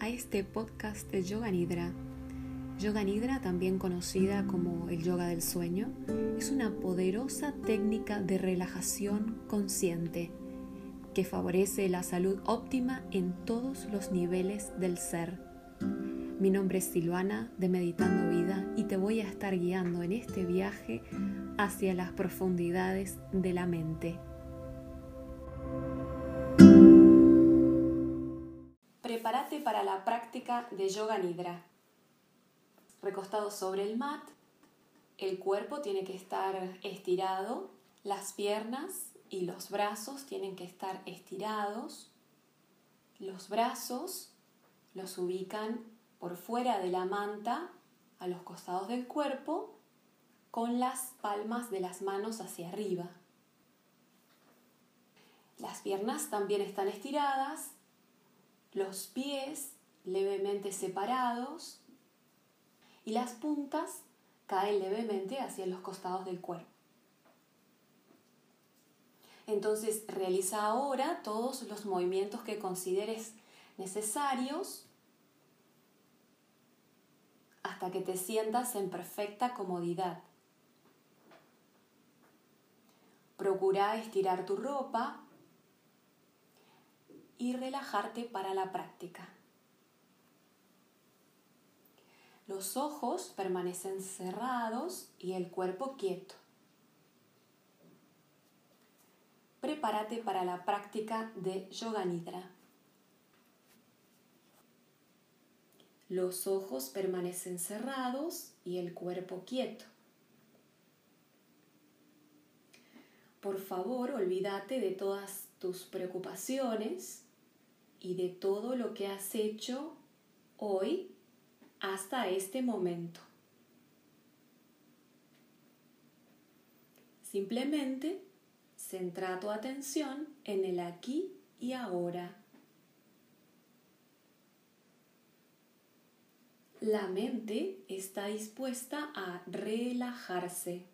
a este podcast de Yoga Nidra. Yoga Nidra, también conocida como el yoga del sueño, es una poderosa técnica de relajación consciente que favorece la salud óptima en todos los niveles del ser. Mi nombre es Silvana de Meditando Vida y te voy a estar guiando en este viaje hacia las profundidades de la mente. Para la práctica de Yoga Nidra. Recostado sobre el mat, el cuerpo tiene que estar estirado, las piernas y los brazos tienen que estar estirados. Los brazos los ubican por fuera de la manta a los costados del cuerpo con las palmas de las manos hacia arriba. Las piernas también están estiradas, los pies levemente separados y las puntas caen levemente hacia los costados del cuerpo. Entonces realiza ahora todos los movimientos que consideres necesarios hasta que te sientas en perfecta comodidad. Procura estirar tu ropa y relajarte para la práctica. Los ojos permanecen cerrados y el cuerpo quieto. Prepárate para la práctica de Yoga Nidra. Los ojos permanecen cerrados y el cuerpo quieto. Por favor, olvídate de todas tus preocupaciones y de todo lo que has hecho hoy hasta este momento. Simplemente centra tu atención en el aquí y ahora. La mente está dispuesta a relajarse.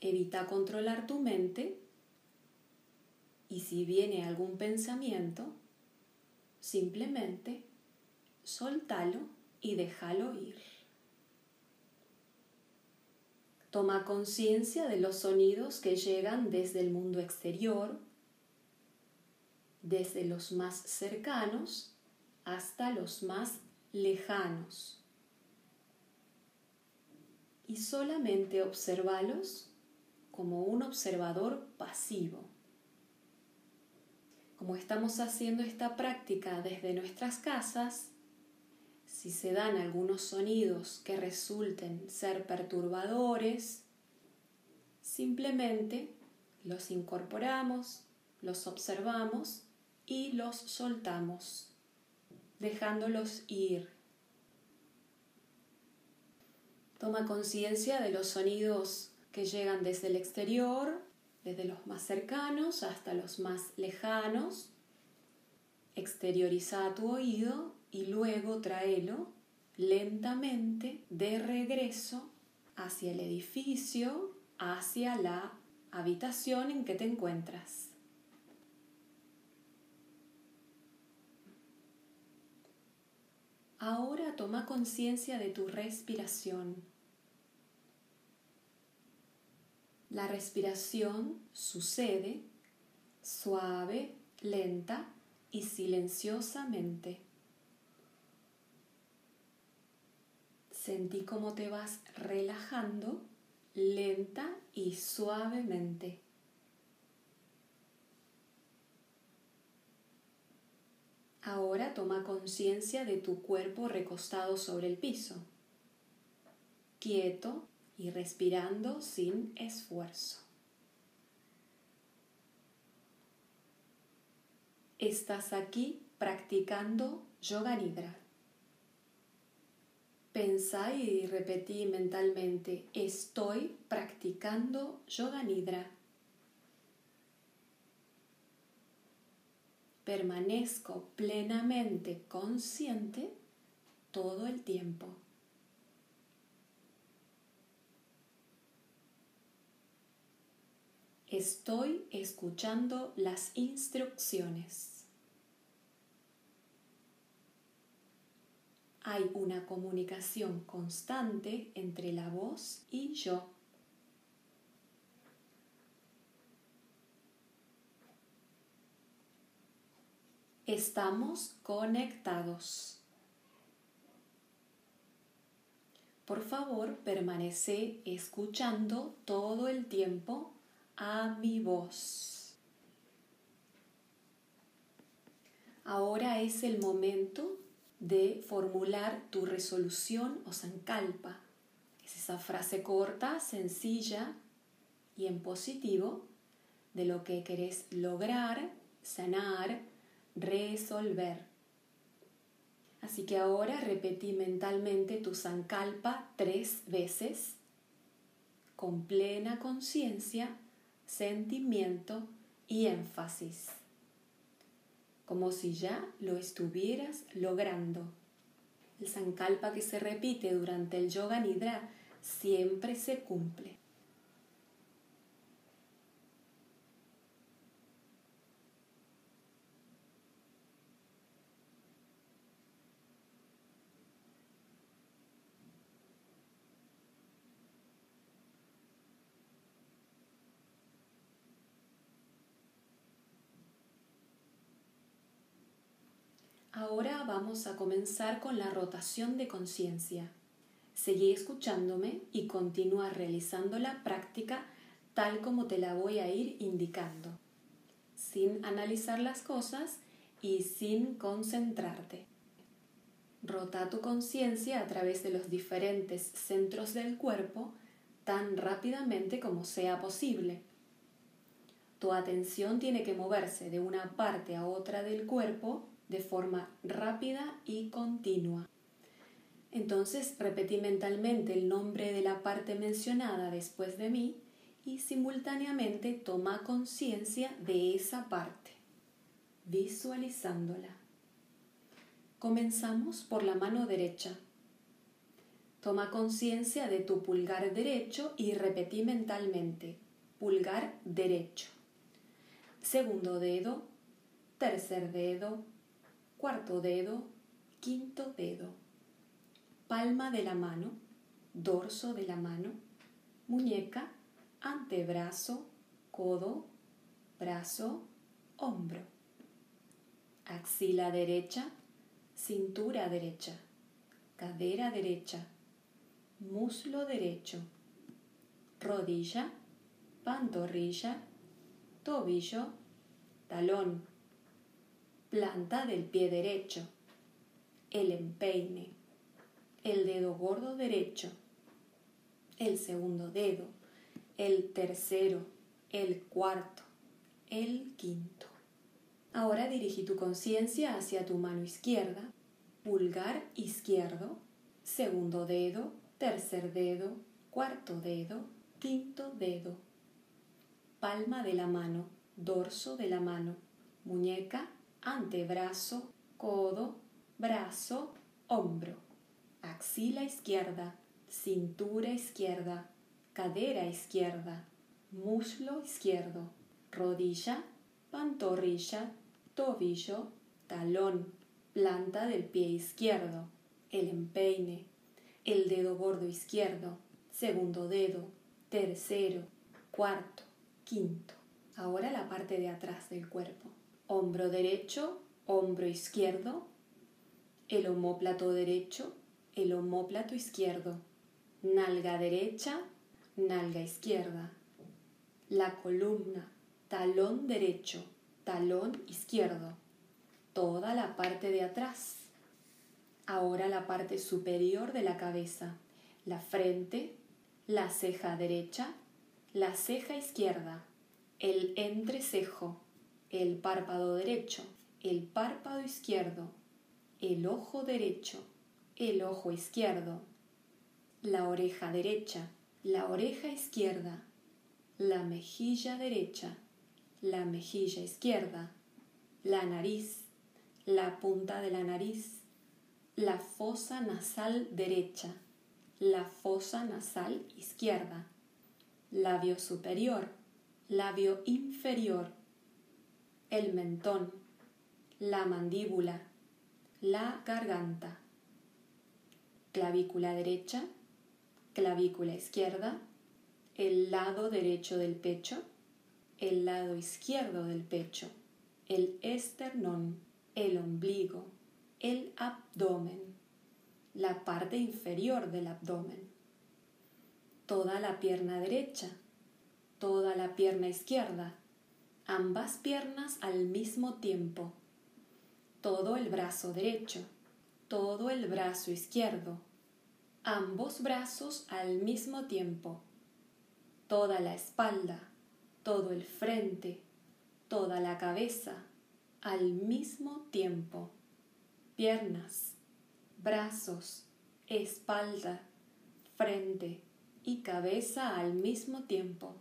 Evita controlar tu mente y si viene algún pensamiento, simplemente soltalo y déjalo ir. Toma conciencia de los sonidos que llegan desde el mundo exterior, desde los más cercanos hasta los más lejanos. Y solamente observalos como un observador pasivo como estamos haciendo esta práctica desde nuestras casas, si se dan algunos sonidos que resulten ser perturbadores, simplemente los incorporamos, los observamos y los soltamos, dejándolos ir. Toma conciencia de los sonidos que llegan desde el exterior desde los más cercanos hasta los más lejanos. Exterioriza tu oído y luego tráelo lentamente de regreso hacia el edificio, hacia la habitación en que te encuentras. Ahora toma conciencia de tu respiración. La respiración sucede suave, lenta y silenciosamente. Sentí cómo te vas relajando lenta y suavemente. Ahora toma conciencia de tu cuerpo recostado sobre el piso, quieto y respirando sin esfuerzo. Estás aquí practicando yoga nidra. Pensa y repetí mentalmente, estoy practicando yoga nidra. Permanezco plenamente consciente todo el tiempo. Estoy escuchando las instrucciones. Hay una comunicación constante entre la voz y yo. Estamos conectados. Por favor, permanece escuchando todo el tiempo a mi voz. Ahora es el momento de formular tu resolución o sankalpa. Es esa frase corta, sencilla y en positivo de lo que querés lograr, sanar, resolver. Así que ahora repetí mentalmente tu sankalpa tres veces con plena conciencia, sentimiento y énfasis, como si ya lo estuvieras logrando. El sankalpa que se repite durante el yoga nidra siempre se cumple. Ahora vamos a comenzar con la rotación de conciencia. Seguí escuchándome y continúa realizando la práctica tal como te la voy a ir indicando, sin analizar las cosas y sin concentrarte. Rota tu conciencia a través de los diferentes centros del cuerpo tan rápidamente como sea posible. Tu atención tiene que moverse de una parte a otra del cuerpo de forma rápida y continua. Entonces repetí mentalmente el nombre de la parte mencionada después de mí y simultáneamente toma conciencia de esa parte, visualizándola. Comenzamos por la mano derecha. Toma conciencia de tu pulgar derecho y repetí mentalmente, pulgar derecho. Segundo dedo, tercer dedo, cuarto dedo, quinto dedo, palma de la mano, dorso de la mano, muñeca, antebrazo, codo, brazo, hombro, axila derecha, cintura derecha, cadera derecha, muslo derecho, rodilla, pantorrilla, tobillo, talón planta del pie derecho, el empeine, el dedo gordo derecho, el segundo dedo, el tercero, el cuarto, el quinto. Ahora dirigí tu conciencia hacia tu mano izquierda, pulgar izquierdo, segundo dedo, tercer dedo, cuarto dedo, quinto dedo, palma de la mano, dorso de la mano, muñeca antebrazo, codo, brazo, hombro, axila izquierda, cintura izquierda, cadera izquierda, muslo izquierdo, rodilla, pantorrilla, tobillo, talón, planta del pie izquierdo, el empeine, el dedo gordo izquierdo, segundo dedo, tercero, cuarto, quinto. Ahora la parte de atrás del cuerpo hombro derecho, hombro izquierdo, el homóplato derecho, el homóplato izquierdo, nalga derecha, nalga izquierda, la columna, talón derecho, talón izquierdo, toda la parte de atrás. Ahora la parte superior de la cabeza, la frente, la ceja derecha, la ceja izquierda, el entrecejo, el párpado derecho, el párpado izquierdo, el ojo derecho, el ojo izquierdo, la oreja derecha, la oreja izquierda, la mejilla derecha, la mejilla izquierda, la nariz, la punta de la nariz, la fosa nasal derecha, la fosa nasal izquierda, labio superior, labio inferior, el mentón, la mandíbula, la garganta, clavícula derecha, clavícula izquierda, el lado derecho del pecho, el lado izquierdo del pecho, el esternón, el ombligo, el abdomen, la parte inferior del abdomen, toda la pierna derecha, toda la pierna izquierda, ambas piernas al mismo tiempo, todo el brazo derecho, todo el brazo izquierdo, ambos brazos al mismo tiempo, toda la espalda, todo el frente, toda la cabeza al mismo tiempo, piernas, brazos, espalda, frente y cabeza al mismo tiempo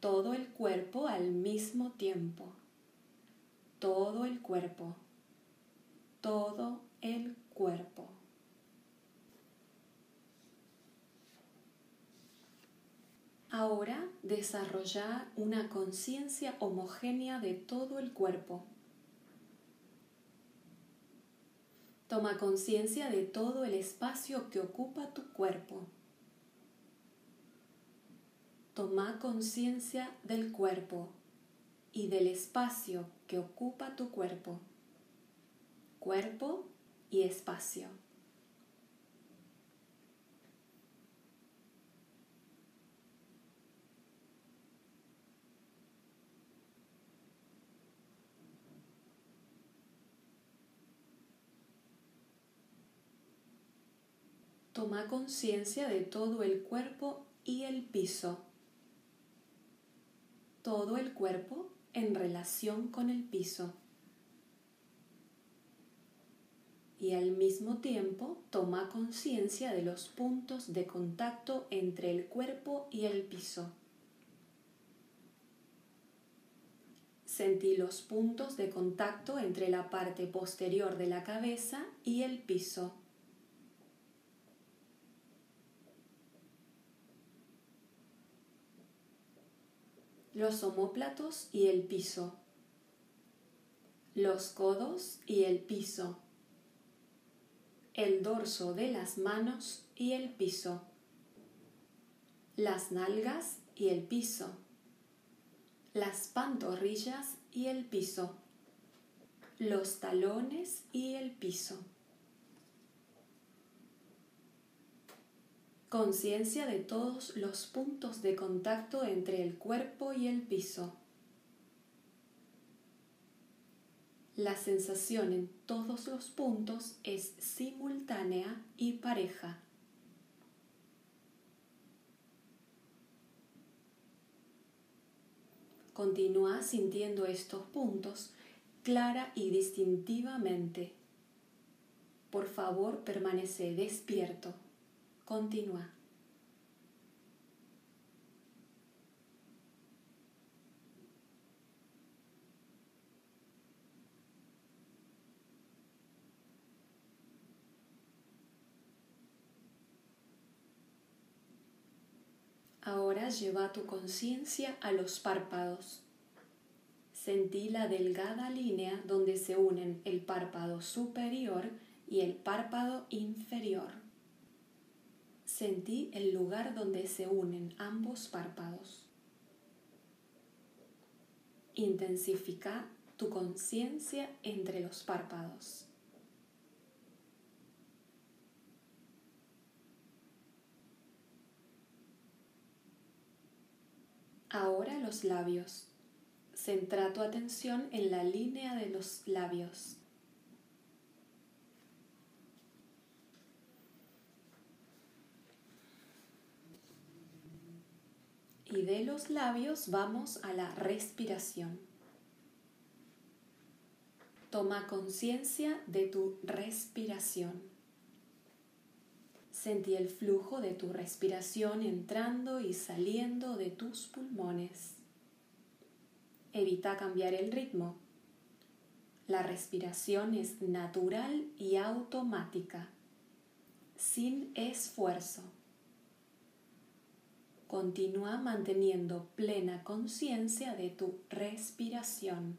todo el cuerpo al mismo tiempo. Todo el cuerpo. Todo el cuerpo. Ahora desarrollar una conciencia homogénea de todo el cuerpo. Toma conciencia de todo el espacio que ocupa tu cuerpo. Toma conciencia del cuerpo y del espacio que ocupa tu cuerpo. Cuerpo y espacio. Toma conciencia de todo el cuerpo y el piso todo el cuerpo en relación con el piso. Y al mismo tiempo toma conciencia de los puntos de contacto entre el cuerpo y el piso. Sentí los puntos de contacto entre la parte posterior de la cabeza y el piso. Los omóplatos y el piso, los codos y el piso, el dorso de las manos y el piso, las nalgas y el piso, las pantorrillas y el piso, los talones y el piso. Conciencia de todos los puntos de contacto entre el cuerpo y el piso. La sensación en todos los puntos es simultánea y pareja. Continúa sintiendo estos puntos clara y distintivamente. Por favor, permanece despierto. Continúa. Ahora lleva tu conciencia a los párpados. Sentí la delgada línea donde se unen el párpado superior y el párpado inferior sentí el lugar donde se unen ambos párpados. Intensifica tu conciencia entre los párpados. Ahora los labios. Centra tu atención en la línea de los labios. Y de los labios vamos a la respiración. Toma conciencia de tu respiración. Sentí el flujo de tu respiración entrando y saliendo de tus pulmones. Evita cambiar el ritmo. La respiración es natural y automática, sin esfuerzo. Continúa manteniendo plena conciencia de tu respiración.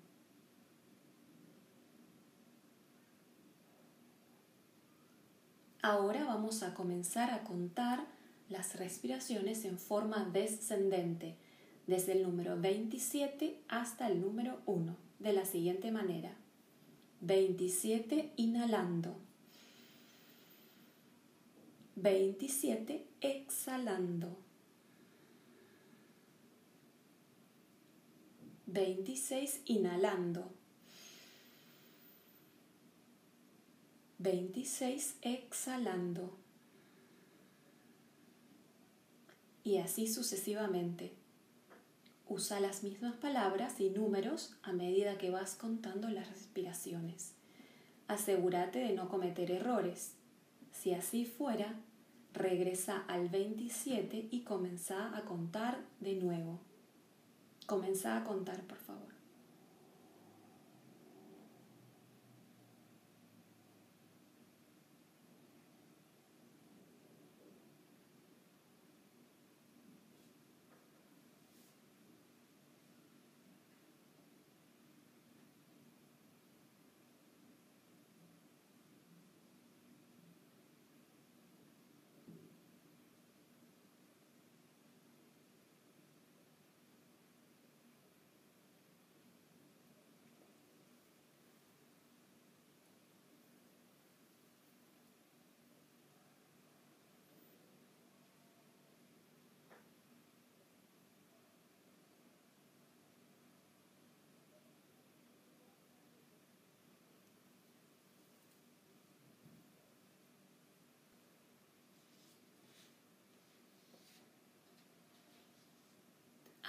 Ahora vamos a comenzar a contar las respiraciones en forma descendente, desde el número 27 hasta el número 1, de la siguiente manera. 27 inhalando. 27 exhalando. 26 inhalando. 26 exhalando. Y así sucesivamente. Usa las mismas palabras y números a medida que vas contando las respiraciones. Asegúrate de no cometer errores. Si así fuera, regresa al 27 y comienza a contar de nuevo. Comenzá a contar, por favor.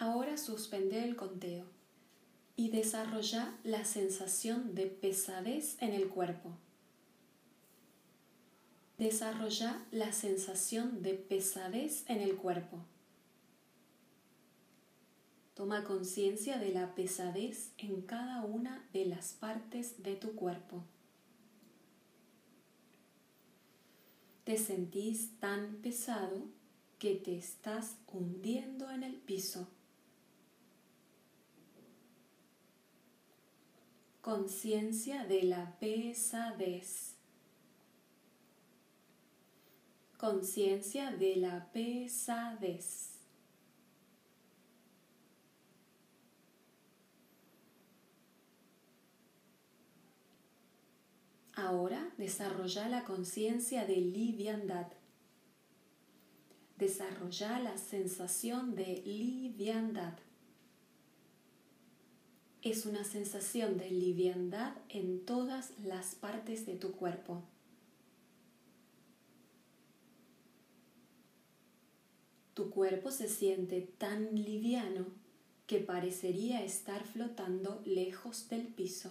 Ahora suspende el conteo y desarrolla la sensación de pesadez en el cuerpo. Desarrolla la sensación de pesadez en el cuerpo. Toma conciencia de la pesadez en cada una de las partes de tu cuerpo. Te sentís tan pesado que te estás hundiendo en el piso. Conciencia de la pesadez. Conciencia de la pesadez. Ahora desarrolla la conciencia de liviandad. Desarrolla la sensación de liviandad es una sensación de liviandad en todas las partes de tu cuerpo. Tu cuerpo se siente tan liviano que parecería estar flotando lejos del piso.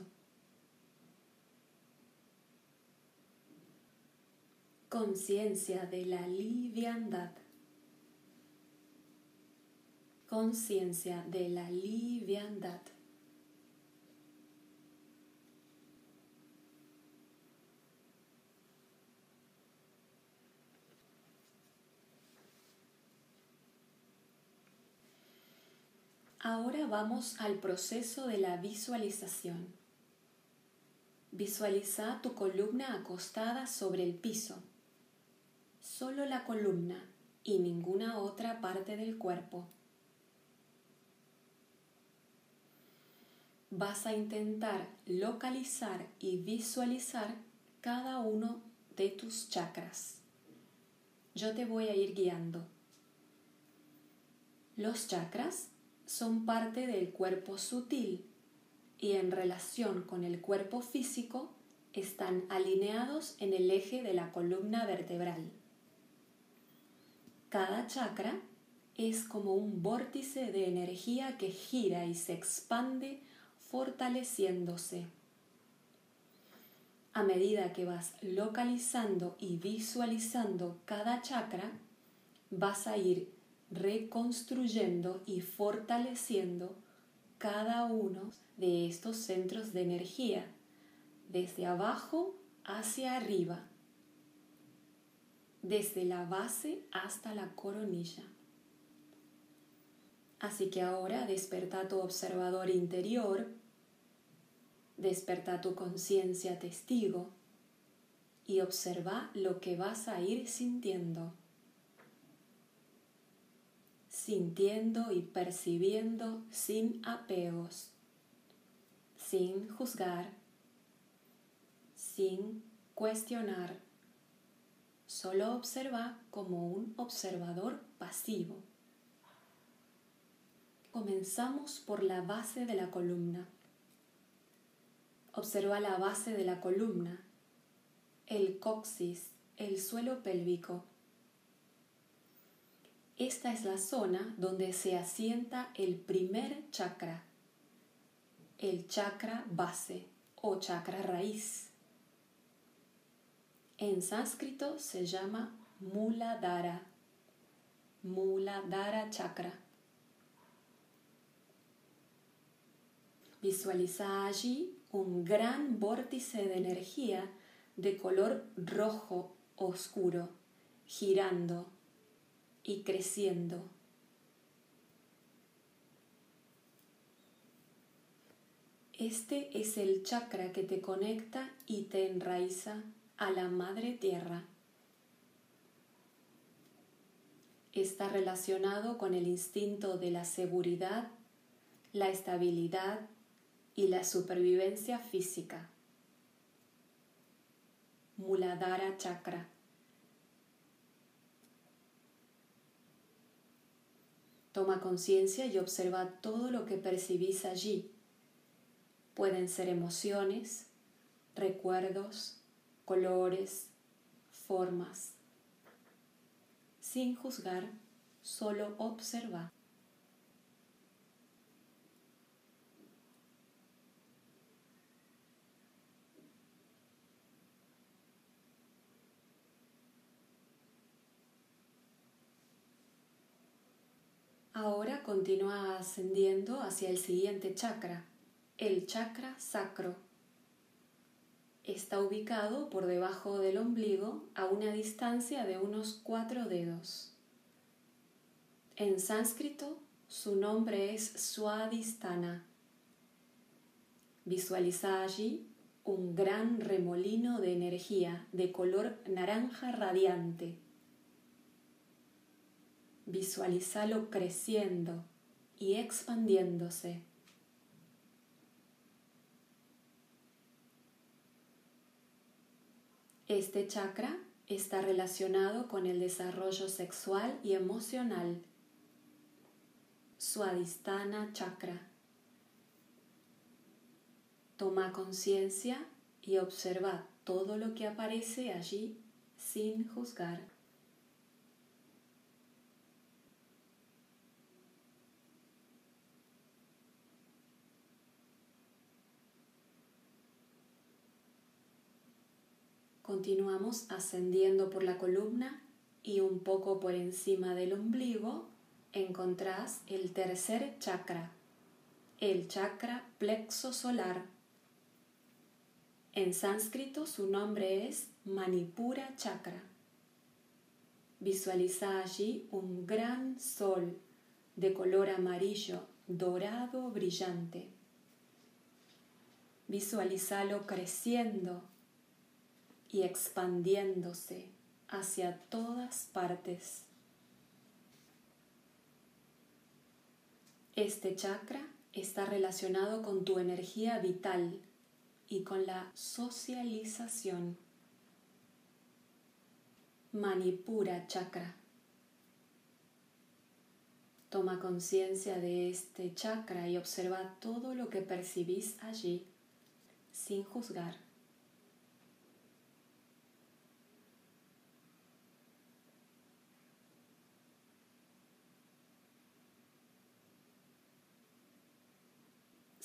Conciencia de la liviandad. Conciencia de la liviandad. Ahora vamos al proceso de la visualización. Visualiza tu columna acostada sobre el piso. Solo la columna y ninguna otra parte del cuerpo. Vas a intentar localizar y visualizar cada uno de tus chakras. Yo te voy a ir guiando. Los chakras son parte del cuerpo sutil y en relación con el cuerpo físico están alineados en el eje de la columna vertebral. Cada chakra es como un vórtice de energía que gira y se expande fortaleciéndose. A medida que vas localizando y visualizando cada chakra, vas a ir reconstruyendo y fortaleciendo cada uno de estos centros de energía, desde abajo hacia arriba, desde la base hasta la coronilla. Así que ahora desperta tu observador interior, desperta tu conciencia testigo y observa lo que vas a ir sintiendo. Sintiendo y percibiendo sin apegos, sin juzgar, sin cuestionar. Solo observa como un observador pasivo. Comenzamos por la base de la columna. Observa la base de la columna, el coxis, el suelo pélvico. Esta es la zona donde se asienta el primer chakra, el chakra base o chakra raíz. En sánscrito se llama Muladhara, Muladhara chakra. Visualiza allí un gran vórtice de energía de color rojo oscuro, girando y creciendo. Este es el chakra que te conecta y te enraiza a la madre tierra. Está relacionado con el instinto de la seguridad, la estabilidad y la supervivencia física. Muladhara Chakra. Toma conciencia y observa todo lo que percibís allí. Pueden ser emociones, recuerdos, colores, formas. Sin juzgar, solo observa. Ahora continúa ascendiendo hacia el siguiente chakra, el chakra sacro. Está ubicado por debajo del ombligo a una distancia de unos cuatro dedos. En sánscrito su nombre es Swadhisthana. Visualiza allí un gran remolino de energía de color naranja radiante visualízalo creciendo y expandiéndose. Este chakra está relacionado con el desarrollo sexual y emocional. Swadhisthana chakra. Toma conciencia y observa todo lo que aparece allí sin juzgar. Continuamos ascendiendo por la columna y un poco por encima del ombligo encontrás el tercer chakra, el chakra plexo solar. En sánscrito su nombre es Manipura chakra. Visualiza allí un gran sol de color amarillo, dorado, brillante. Visualízalo creciendo y expandiéndose hacia todas partes. Este chakra está relacionado con tu energía vital y con la socialización. Manipura chakra. Toma conciencia de este chakra y observa todo lo que percibís allí sin juzgar.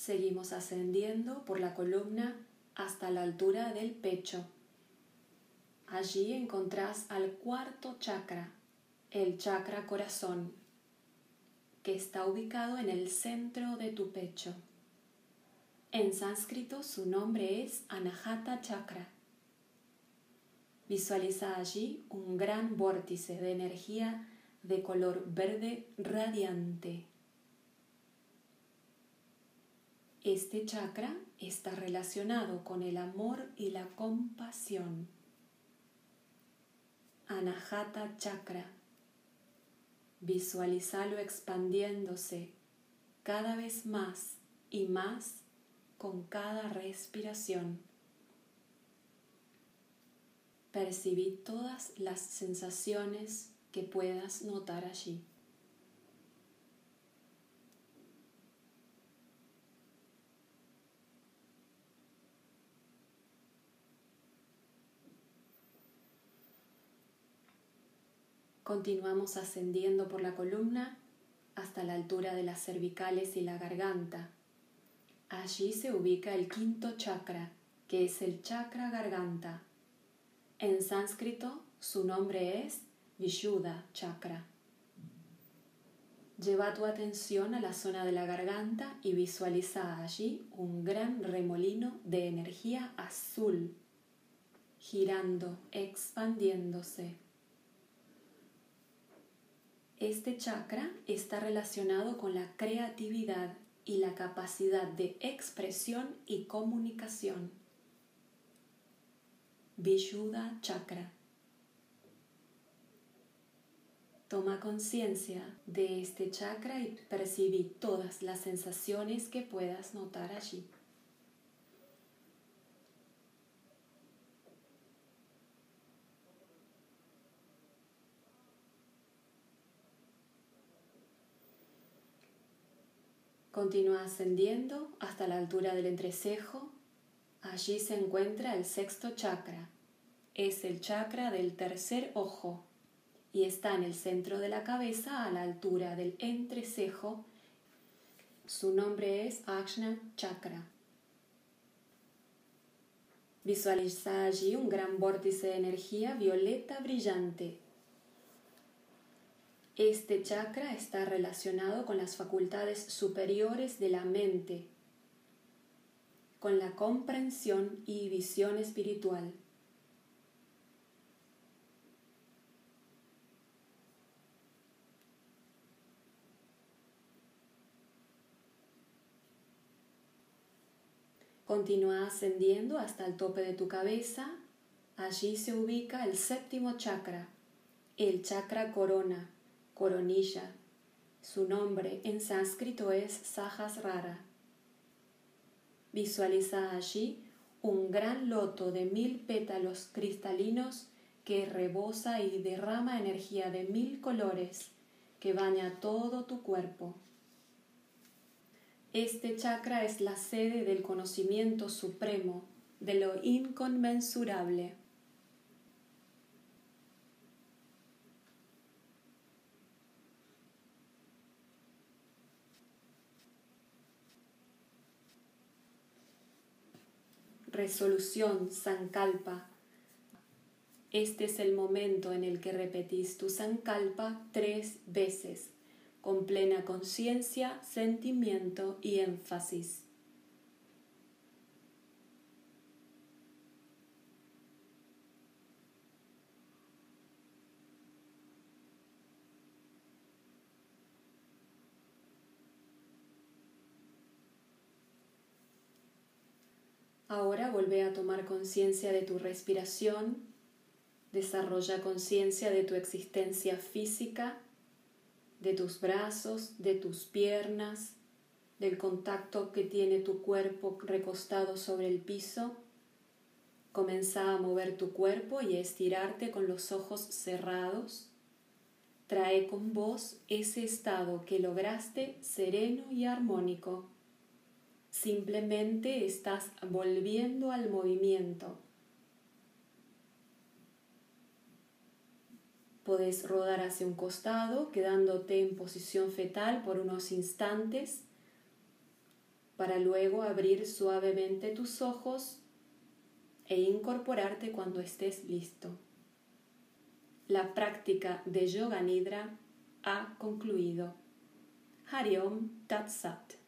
Seguimos ascendiendo por la columna hasta la altura del pecho. Allí encontrás al cuarto chakra, el chakra corazón, que está ubicado en el centro de tu pecho. En sánscrito su nombre es Anahata Chakra. Visualiza allí un gran vórtice de energía de color verde radiante este chakra está relacionado con el amor y la compasión. Anahata Chakra. Visualizalo expandiéndose cada vez más y más con cada respiración. Percibí todas las sensaciones que puedas notar allí. Continuamos ascendiendo por la columna hasta la altura de las cervicales y la garganta. Allí se ubica el quinto chakra, que es el chakra garganta. En sánscrito su nombre es Vishuddha chakra. Lleva tu atención a la zona de la garganta y visualiza allí un gran remolino de energía azul, girando, expandiéndose. Este chakra está relacionado con la creatividad y la capacidad de expresión y comunicación. Vishuddha Chakra. Toma conciencia de este chakra y percibí todas las sensaciones que puedas notar allí. Continúa ascendiendo hasta la altura del entrecejo. Allí se encuentra el sexto chakra. Es el chakra del tercer ojo y está en el centro de la cabeza a la altura del entrecejo. Su nombre es Ajna Chakra. Visualiza allí un gran vórtice de energía violeta brillante este chakra está relacionado con las facultades superiores de la mente, con la comprensión y visión espiritual. Continúa ascendiendo hasta el tope de tu cabeza. Allí se ubica el séptimo chakra, el chakra corona coronilla. Su nombre en sánscrito es Sahasrara. Visualiza allí un gran loto de mil pétalos cristalinos que rebosa y derrama energía de mil colores que baña todo tu cuerpo. Este chakra es la sede del conocimiento supremo, de lo inconmensurable. Resolución, Sankalpa. Este es el momento en el que repetís tu Sankalpa tres veces, con plena conciencia, sentimiento y énfasis. Ahora vuelve a tomar conciencia de tu respiración, desarrolla conciencia de tu existencia física, de tus brazos, de tus piernas, del contacto que tiene tu cuerpo recostado sobre el piso. Comienza a mover tu cuerpo y a estirarte con los ojos cerrados. Trae con vos ese estado que lograste sereno y armónico. Simplemente estás volviendo al movimiento. Podés rodar hacia un costado, quedándote en posición fetal por unos instantes, para luego abrir suavemente tus ojos e incorporarte cuando estés listo. La práctica de Yoga Nidra ha concluido. Hariom Tat Sat.